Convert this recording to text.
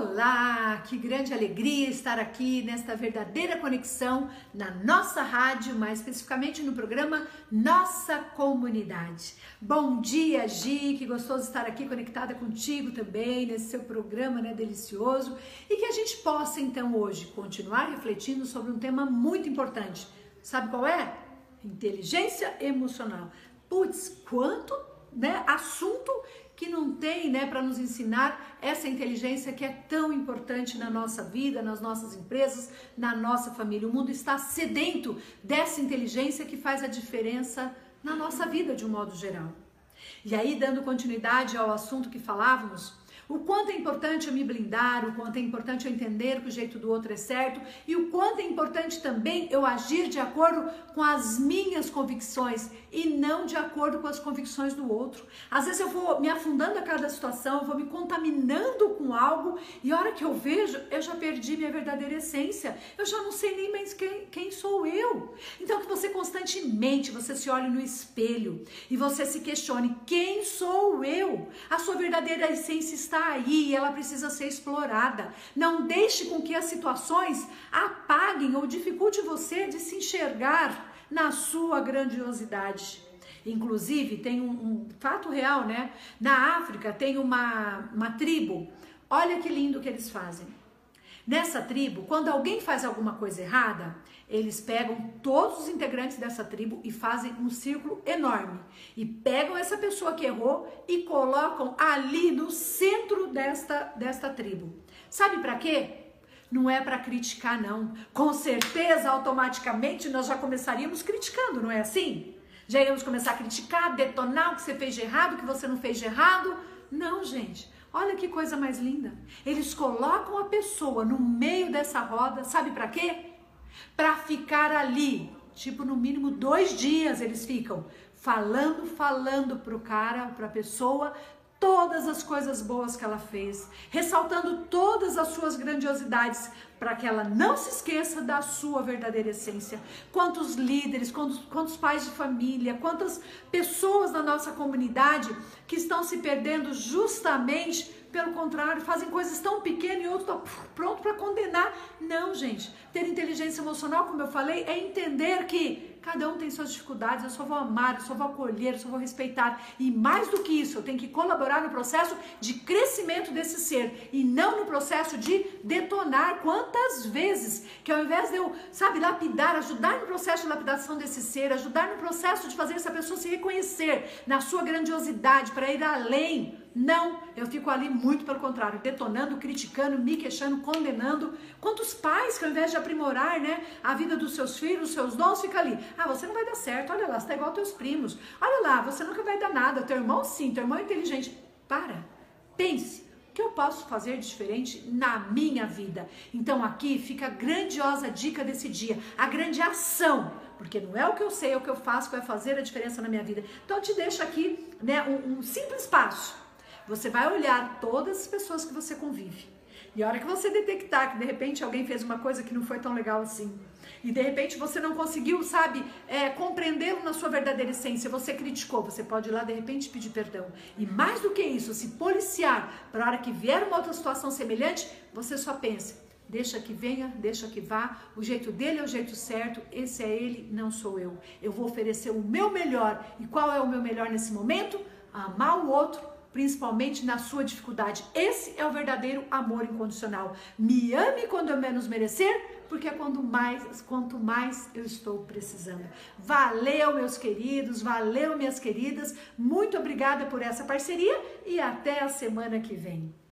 Olá, que grande alegria estar aqui nesta verdadeira conexão na nossa rádio, mais especificamente no programa Nossa Comunidade. Bom dia, Gi, que gostoso estar aqui conectada contigo também nesse seu programa, né, delicioso, e que a gente possa então hoje continuar refletindo sobre um tema muito importante. Sabe qual é? Inteligência emocional. Putz, quanto, né, assunto que não tem, né, para nos ensinar essa inteligência que é tão importante na nossa vida, nas nossas empresas, na nossa família. O mundo está sedento dessa inteligência que faz a diferença na nossa vida de um modo geral. E aí, dando continuidade ao assunto que falávamos, o quanto é importante eu me blindar, o quanto é importante eu entender que o jeito do outro é certo e o quanto é importante também eu agir de acordo com as minhas convicções e não de acordo com as convicções do outro. Às vezes eu vou me afundando a cada situação, eu vou me contaminando com algo e a hora que eu vejo, eu já perdi minha verdadeira essência. Eu já não sei nem mais quem, quem sou eu. Então que você constantemente você se olhe no espelho e você se questione quem sou eu? A sua verdadeira essência está aí, ela precisa ser explorada. Não deixe com que as situações apaguem ou dificulte você de se enxergar na sua grandiosidade. Inclusive, tem um, um fato real, né? Na África tem uma, uma tribo. Olha que lindo que eles fazem. Nessa tribo, quando alguém faz alguma coisa errada, eles pegam todos os integrantes dessa tribo e fazem um círculo enorme. E pegam essa pessoa que errou e colocam ali no centro desta, desta tribo. Sabe para quê? Não é para criticar, não. Com certeza, automaticamente, nós já começaríamos criticando, não é assim? Já iríamos começar a criticar, detonar o que você fez de errado, o que você não fez de errado. Não, gente. Olha que coisa mais linda. Eles colocam a pessoa no meio dessa roda, sabe para quê? Para ficar ali, tipo no mínimo dois dias eles ficam falando, falando pro cara, pra pessoa, todas as coisas boas que ela fez, ressaltando todas as suas grandiosidades, para que ela não se esqueça da sua verdadeira essência. Quantos líderes, quantos, quantos pais de família, quantas pessoas da nossa comunidade que estão se perdendo justamente pelo contrário, fazem coisas tão pequenas e outros estão pronto para condenar. Não, gente. Ter inteligência emocional, como eu falei, é entender que cada um tem suas dificuldades, eu só vou amar, eu só vou acolher, eu só vou respeitar. E mais do que isso, eu tenho que colaborar no processo de crescimento desse ser e não no processo de detonar. Quantas vezes que ao invés de eu, sabe, lapidar, ajudar no processo de lapidação desse ser, ajudar no processo de fazer essa pessoa se reconhecer na sua grandiosidade para ir além não, eu fico ali muito pelo contrário, detonando, criticando, me queixando, condenando. Quantos pais que ao invés de aprimorar né, a vida dos seus filhos, os seus dons, fica ali. Ah, você não vai dar certo, olha lá, você tá igual teus primos. Olha lá, você nunca vai dar nada, teu irmão sim, teu irmão é inteligente. Para, pense, o que eu posso fazer diferente na minha vida? Então aqui fica a grandiosa dica desse dia, a grande ação porque não é o que eu sei, é o que eu faço que vai fazer a diferença na minha vida. Então eu te deixo aqui né, um, um simples passo você vai olhar todas as pessoas que você convive. E a hora que você detectar que de repente alguém fez uma coisa que não foi tão legal assim, e de repente você não conseguiu, sabe, é, compreendê-lo na sua verdadeira essência, você criticou, você pode ir lá de repente pedir perdão. E mais do que isso, se policiar para a hora que vier uma outra situação semelhante, você só pensa, deixa que venha, deixa que vá, o jeito dele é o jeito certo, esse é ele, não sou eu. Eu vou oferecer o meu melhor. E qual é o meu melhor nesse momento? Amar o outro principalmente na sua dificuldade. Esse é o verdadeiro amor incondicional. Me ame quando eu menos merecer, porque é quando mais, quanto mais eu estou precisando. Valeu, meus queridos, valeu, minhas queridas. Muito obrigada por essa parceria e até a semana que vem.